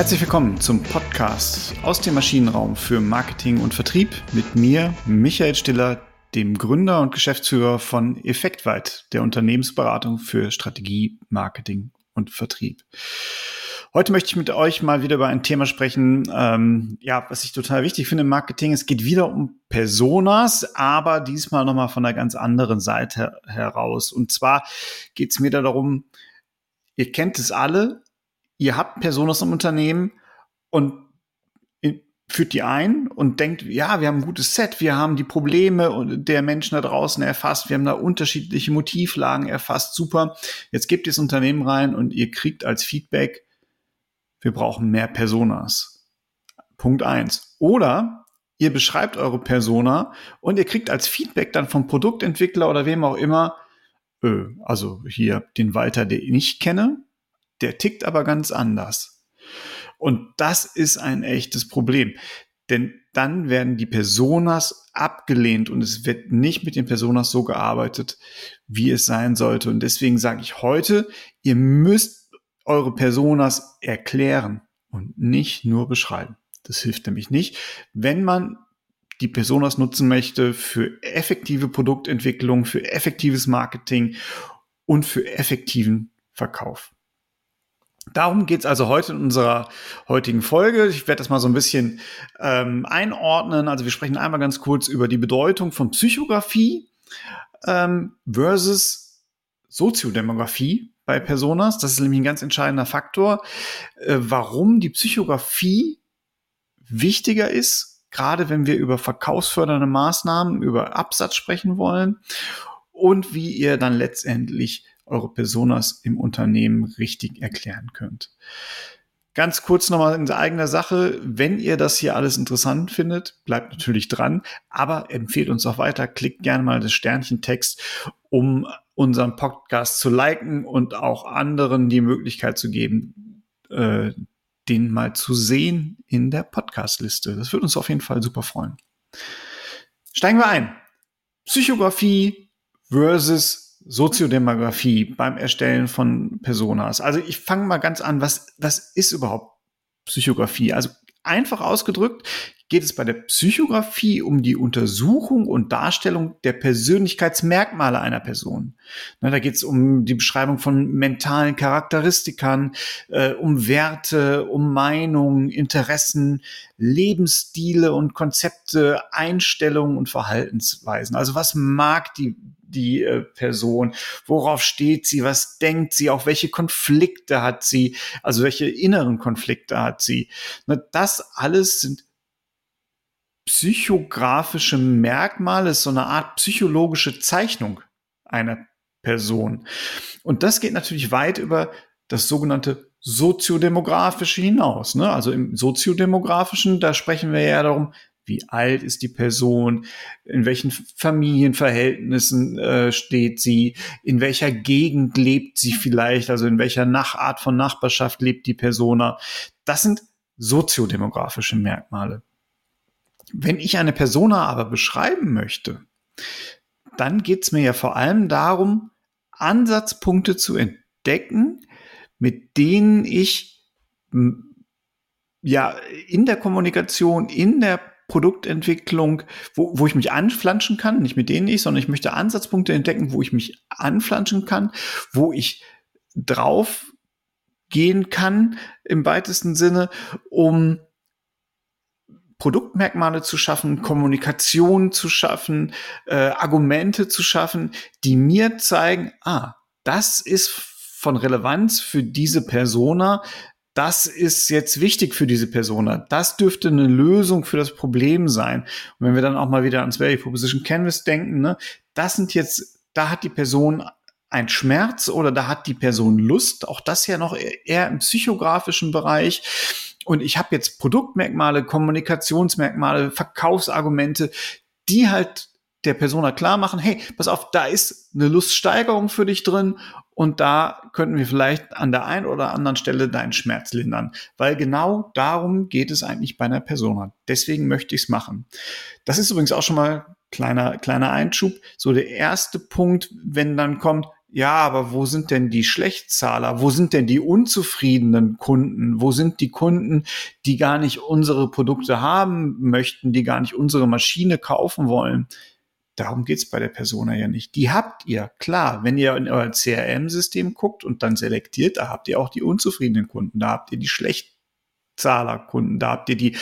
Herzlich willkommen zum Podcast aus dem Maschinenraum für Marketing und Vertrieb mit mir, Michael Stiller, dem Gründer und Geschäftsführer von Effektweit, der Unternehmensberatung für Strategie, Marketing und Vertrieb. Heute möchte ich mit euch mal wieder über ein Thema sprechen, ähm, ja, was ich total wichtig finde im Marketing. Es geht wieder um Personas, aber diesmal nochmal von einer ganz anderen Seite heraus. Und zwar geht es mir da darum, ihr kennt es alle, ihr habt Personas im Unternehmen und führt die ein und denkt, ja, wir haben ein gutes Set, wir haben die Probleme der Menschen da draußen erfasst, wir haben da unterschiedliche Motivlagen erfasst, super. Jetzt gebt ihr das Unternehmen rein und ihr kriegt als Feedback, wir brauchen mehr Personas. Punkt eins. Oder ihr beschreibt eure Persona und ihr kriegt als Feedback dann vom Produktentwickler oder wem auch immer, äh, also hier den Walter, den ich kenne, der tickt aber ganz anders. Und das ist ein echtes Problem. Denn dann werden die Personas abgelehnt und es wird nicht mit den Personas so gearbeitet, wie es sein sollte. Und deswegen sage ich heute, ihr müsst eure Personas erklären und nicht nur beschreiben. Das hilft nämlich nicht, wenn man die Personas nutzen möchte für effektive Produktentwicklung, für effektives Marketing und für effektiven Verkauf. Darum geht's also heute in unserer heutigen Folge. Ich werde das mal so ein bisschen ähm, einordnen. Also wir sprechen einmal ganz kurz über die Bedeutung von Psychografie ähm, versus Soziodemografie bei Personas. Das ist nämlich ein ganz entscheidender Faktor, äh, warum die Psychografie wichtiger ist, gerade wenn wir über verkaufsfördernde Maßnahmen, über Absatz sprechen wollen und wie ihr dann letztendlich eure Personas im Unternehmen richtig erklären könnt. Ganz kurz nochmal in eigener Sache. Wenn ihr das hier alles interessant findet, bleibt natürlich dran, aber empfehlt uns auch weiter. Klickt gerne mal das Sternchen-Text, um unseren Podcast zu liken und auch anderen die Möglichkeit zu geben, äh, den mal zu sehen in der Podcast-Liste. Das würde uns auf jeden Fall super freuen. Steigen wir ein. Psychografie versus Soziodemografie beim Erstellen von Personas. Also ich fange mal ganz an. Was, was ist überhaupt Psychografie? Also einfach ausgedrückt geht es bei der Psychografie um die Untersuchung und Darstellung der Persönlichkeitsmerkmale einer Person. da geht es um die Beschreibung von mentalen Charakteristikern, äh, um Werte, um Meinungen, Interessen, Lebensstile und Konzepte, Einstellungen und Verhaltensweisen. Also was mag die die äh, Person, worauf steht sie, was denkt sie, auch welche Konflikte hat sie, also welche inneren Konflikte hat sie. das alles sind psychografische Merkmale, ist so eine Art psychologische Zeichnung einer Person. Und das geht natürlich weit über das sogenannte soziodemografische hinaus. Ne? Also im soziodemografischen, da sprechen wir ja darum, wie alt ist die Person, in welchen Familienverhältnissen äh, steht sie, in welcher Gegend lebt sie vielleicht, also in welcher Nach Art von Nachbarschaft lebt die Persona. Das sind soziodemografische Merkmale. Wenn ich eine Persona aber beschreiben möchte, dann geht es mir ja vor allem darum, Ansatzpunkte zu entdecken, mit denen ich ja in der Kommunikation, in der Produktentwicklung, wo, wo ich mich anflanschen kann, nicht mit denen ich, sondern ich möchte Ansatzpunkte entdecken, wo ich mich anflanschen kann, wo ich drauf gehen kann im weitesten Sinne, um Produktmerkmale zu schaffen, Kommunikation zu schaffen, äh, Argumente zu schaffen, die mir zeigen, ah, das ist von Relevanz für diese Persona, das ist jetzt wichtig für diese Persona. Das dürfte eine Lösung für das Problem sein. Und wenn wir dann auch mal wieder ans Value Proposition Canvas denken, ne, das sind jetzt, da hat die Person ein Schmerz oder da hat die Person Lust, auch das ja noch eher im psychografischen Bereich. Und ich habe jetzt Produktmerkmale, Kommunikationsmerkmale, Verkaufsargumente, die halt der Persona klar machen, hey, pass auf, da ist eine Luststeigerung für dich drin und da könnten wir vielleicht an der einen oder anderen Stelle deinen Schmerz lindern, weil genau darum geht es eigentlich bei einer Persona. Deswegen möchte ich es machen. Das ist übrigens auch schon mal kleiner kleiner Einschub. So der erste Punkt, wenn dann kommt, ja, aber wo sind denn die Schlechtzahler? Wo sind denn die unzufriedenen Kunden? Wo sind die Kunden, die gar nicht unsere Produkte haben möchten, die gar nicht unsere Maschine kaufen wollen? Darum geht's bei der Persona ja nicht. Die habt ihr, klar. Wenn ihr in euer CRM-System guckt und dann selektiert, da habt ihr auch die unzufriedenen Kunden, da habt ihr die Schlechtzahlerkunden, da habt ihr die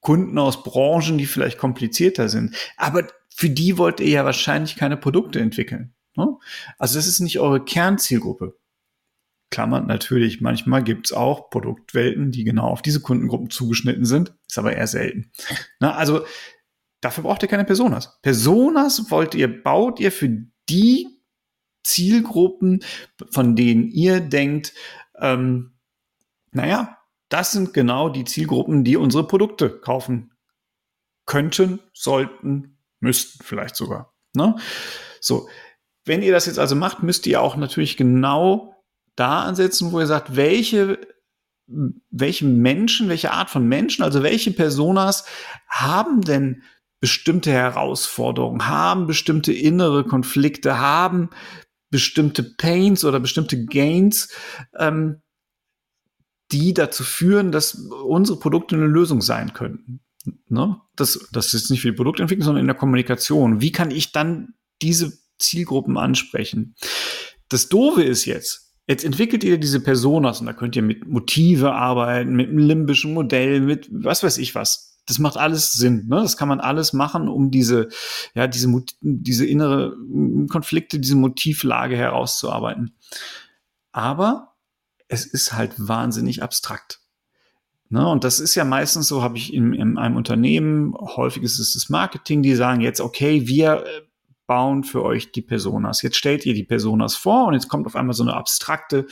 Kunden aus Branchen, die vielleicht komplizierter sind. Aber für die wollt ihr ja wahrscheinlich keine Produkte entwickeln. Ne? Also das ist nicht eure Kernzielgruppe. Klammern natürlich, manchmal gibt's auch Produktwelten, die genau auf diese Kundengruppen zugeschnitten sind, ist aber eher selten. Na, also Dafür braucht ihr keine Personas. Personas wollt ihr, baut ihr für die Zielgruppen, von denen ihr denkt, ähm, naja, das sind genau die Zielgruppen, die unsere Produkte kaufen könnten, sollten, müssten vielleicht sogar. Ne? So, wenn ihr das jetzt also macht, müsst ihr auch natürlich genau da ansetzen, wo ihr sagt, welche welche Menschen, welche Art von Menschen, also welche Personas haben denn bestimmte Herausforderungen, haben bestimmte innere Konflikte, haben bestimmte Pains oder bestimmte Gains, ähm, die dazu führen, dass unsere Produkte eine Lösung sein könnten. Ne? Das, das ist nicht für die Produktentwicklung, sondern in der Kommunikation. Wie kann ich dann diese Zielgruppen ansprechen? Das Doofe ist jetzt, jetzt entwickelt ihr diese Personas und da könnt ihr mit Motive arbeiten, mit einem limbischen Modell, mit was weiß ich was das macht alles Sinn. Ne? Das kann man alles machen, um diese, ja, diese, diese innere Konflikte, diese Motivlage herauszuarbeiten. Aber es ist halt wahnsinnig abstrakt. Ne? Und das ist ja meistens so, habe ich in, in einem Unternehmen, häufig ist es das Marketing, die sagen jetzt, okay, wir äh, bauen für euch die Personas. Jetzt stellt ihr die Personas vor und jetzt kommt auf einmal so eine abstrakte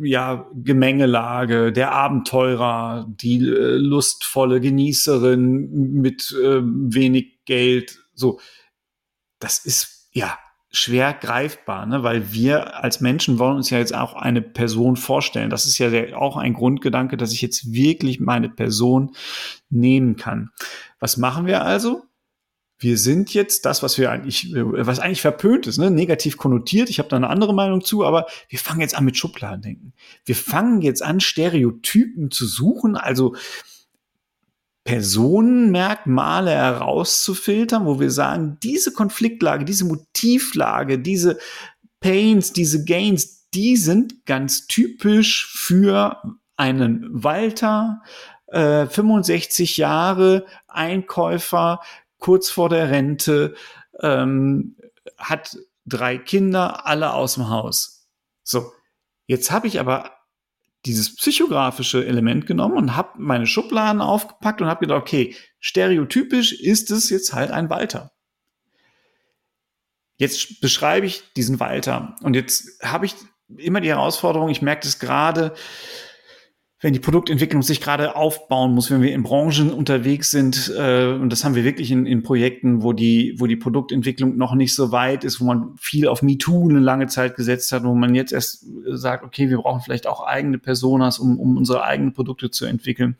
ja, Gemengelage, der Abenteurer, die äh, lustvolle Genießerin mit äh, wenig Geld, so. Das ist, ja, schwer greifbar, ne? weil wir als Menschen wollen uns ja jetzt auch eine Person vorstellen. Das ist ja der, auch ein Grundgedanke, dass ich jetzt wirklich meine Person nehmen kann. Was machen wir also? Wir sind jetzt das, was wir eigentlich, was eigentlich verpönt ist, ne? negativ konnotiert. Ich habe da eine andere Meinung zu, aber wir fangen jetzt an mit Schubladendenken. Wir fangen jetzt an, Stereotypen zu suchen, also Personenmerkmale herauszufiltern, wo wir sagen, diese Konfliktlage, diese Motivlage, diese Pains, diese Gains, die sind ganz typisch für einen Walter, äh, 65 Jahre, Einkäufer, kurz vor der Rente, ähm, hat drei Kinder, alle aus dem Haus. So, jetzt habe ich aber dieses psychografische Element genommen und habe meine Schubladen aufgepackt und habe gedacht, okay, stereotypisch ist es jetzt halt ein Walter. Jetzt beschreibe ich diesen Walter und jetzt habe ich immer die Herausforderung, ich merke das gerade, wenn die Produktentwicklung sich gerade aufbauen muss, wenn wir in Branchen unterwegs sind, äh, und das haben wir wirklich in, in Projekten, wo die, wo die Produktentwicklung noch nicht so weit ist, wo man viel auf MeToo eine lange Zeit gesetzt hat, wo man jetzt erst sagt, okay, wir brauchen vielleicht auch eigene Personas, um, um unsere eigenen Produkte zu entwickeln.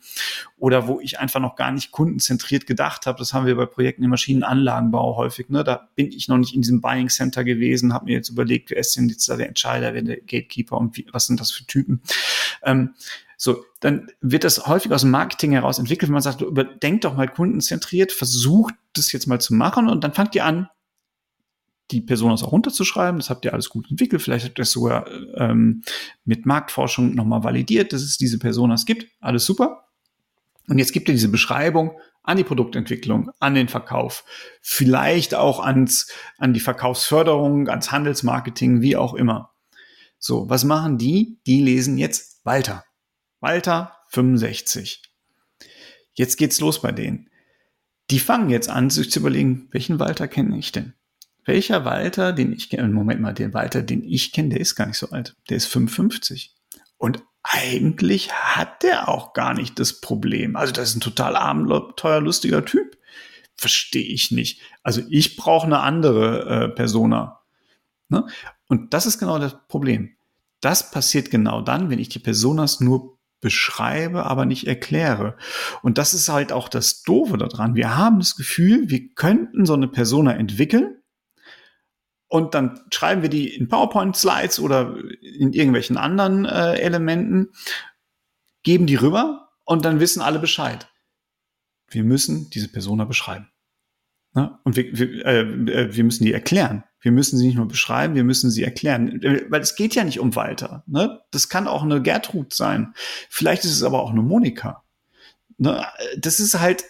Oder wo ich einfach noch gar nicht kundenzentriert gedacht habe, das haben wir bei Projekten im Maschinenanlagenbau häufig. Ne? Da bin ich noch nicht in diesem Buying Center gewesen, habe mir jetzt überlegt, wer ist denn jetzt da der Entscheider, wer der Gatekeeper und wie, was sind das für Typen. Ähm, so, dann wird das häufig aus dem Marketing heraus entwickelt, wenn man sagt, überdenkt doch mal kundenzentriert, versucht das jetzt mal zu machen und dann fangt ihr an, die Personas auch runterzuschreiben. Das habt ihr alles gut entwickelt. Vielleicht habt ihr es sogar ähm, mit Marktforschung nochmal validiert, dass es diese Personas gibt. Alles super. Und jetzt gibt ihr diese Beschreibung an die Produktentwicklung, an den Verkauf, vielleicht auch ans, an die Verkaufsförderung, ans Handelsmarketing, wie auch immer. So, was machen die? Die lesen jetzt Walter. Walter 65. Jetzt geht's los bei denen. Die fangen jetzt an, sich zu überlegen, welchen Walter kenne ich denn? Welcher Walter, den ich kenne, Moment mal, den Walter, den ich kenne, der ist gar nicht so alt. Der ist 55. Und eigentlich hat der auch gar nicht das Problem. Also das ist ein total abenteuer lustiger Typ. Verstehe ich nicht. Also ich brauche eine andere äh, Persona. Ne? Und das ist genau das Problem. Das passiert genau dann, wenn ich die Personas nur beschreibe, aber nicht erkläre. Und das ist halt auch das Doofe daran. Wir haben das Gefühl, wir könnten so eine Persona entwickeln und dann schreiben wir die in PowerPoint-Slides oder in irgendwelchen anderen äh, Elementen, geben die rüber und dann wissen alle Bescheid. Wir müssen diese Persona beschreiben. Ne? Und wir, wir, äh, äh, wir müssen die erklären. Wir müssen sie nicht nur beschreiben, wir müssen sie erklären. Weil es geht ja nicht um Walter. Ne? Das kann auch eine Gertrud sein. Vielleicht ist es aber auch eine Monika. Ne? Das ist halt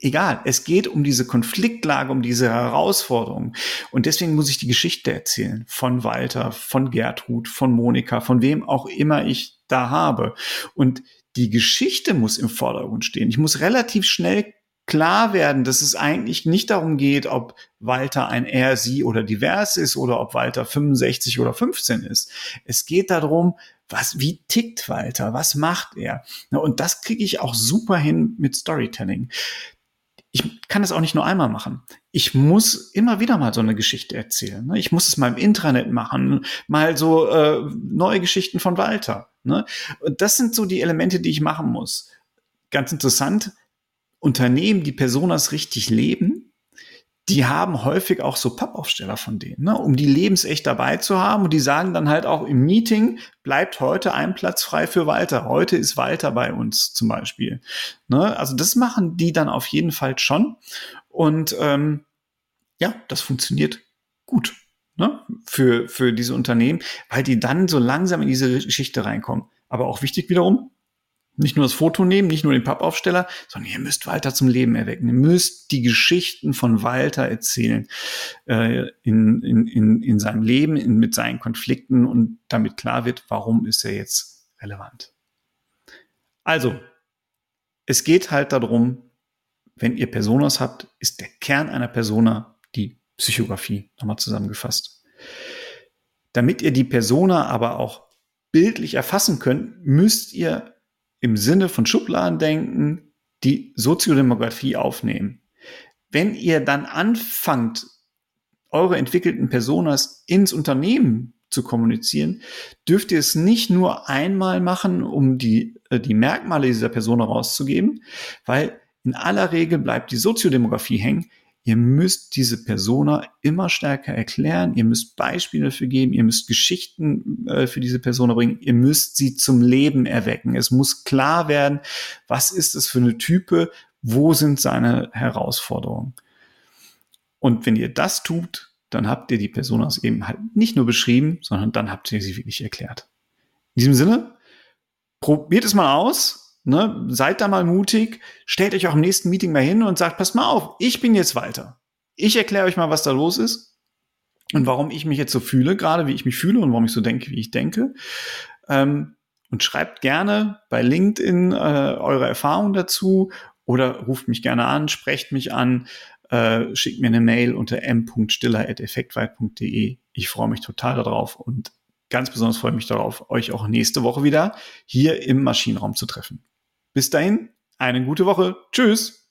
egal. Es geht um diese Konfliktlage, um diese Herausforderung. Und deswegen muss ich die Geschichte erzählen von Walter, von Gertrud, von Monika, von wem auch immer ich da habe. Und die Geschichte muss im Vordergrund stehen. Ich muss relativ schnell klar werden, dass es eigentlich nicht darum geht, ob Walter ein er, sie oder divers ist oder ob Walter 65 oder 15 ist. Es geht darum, was, wie tickt Walter? Was macht er? Und das kriege ich auch super hin mit Storytelling ich kann es auch nicht nur einmal machen. Ich muss immer wieder mal so eine Geschichte erzählen. Ne? Ich muss es mal im Intranet machen, mal so äh, neue Geschichten von Walter. Ne? Und das sind so die Elemente, die ich machen muss. Ganz interessant, Unternehmen, die Personas richtig leben, die haben häufig auch so Pappaufsteller von denen, ne, um die lebensecht dabei zu haben. Und die sagen dann halt auch im Meeting, bleibt heute ein Platz frei für Walter. Heute ist Walter bei uns zum Beispiel. Ne, also das machen die dann auf jeden Fall schon. Und ähm, ja, das funktioniert gut ne, für, für diese Unternehmen, weil die dann so langsam in diese Geschichte reinkommen. Aber auch wichtig wiederum, nicht nur das Foto nehmen, nicht nur den Pappaufsteller, sondern ihr müsst Walter zum Leben erwecken. Ihr müsst die Geschichten von Walter erzählen äh, in, in, in, in seinem Leben, in, mit seinen Konflikten und damit klar wird, warum ist er jetzt relevant. Also, es geht halt darum, wenn ihr Personas habt, ist der Kern einer Persona die Psychografie, nochmal zusammengefasst. Damit ihr die Persona aber auch bildlich erfassen könnt, müsst ihr im Sinne von Schubladendenken die Soziodemografie aufnehmen. Wenn ihr dann anfangt, eure entwickelten Personas ins Unternehmen zu kommunizieren, dürft ihr es nicht nur einmal machen, um die, äh, die Merkmale dieser Person rauszugeben, weil in aller Regel bleibt die Soziodemografie hängen. Ihr müsst diese Persona immer stärker erklären, ihr müsst Beispiele dafür geben, ihr müsst Geschichten äh, für diese Persona bringen, ihr müsst sie zum Leben erwecken. Es muss klar werden, was ist es für eine Type, wo sind seine Herausforderungen. Und wenn ihr das tut, dann habt ihr die Personas eben halt nicht nur beschrieben, sondern dann habt ihr sie wirklich erklärt. In diesem Sinne, probiert es mal aus, Ne, seid da mal mutig, stellt euch auch im nächsten Meeting mal hin und sagt, passt mal auf, ich bin jetzt Walter. Ich erkläre euch mal, was da los ist und warum ich mich jetzt so fühle, gerade wie ich mich fühle und warum ich so denke, wie ich denke. Ähm, und schreibt gerne bei LinkedIn äh, eure Erfahrungen dazu oder ruft mich gerne an, sprecht mich an, äh, schickt mir eine Mail unter m.stiller.effektweit.de. Ich freue mich total darauf und ganz besonders freue ich mich darauf, euch auch nächste Woche wieder hier im Maschinenraum zu treffen. Bis dahin, eine gute Woche. Tschüss.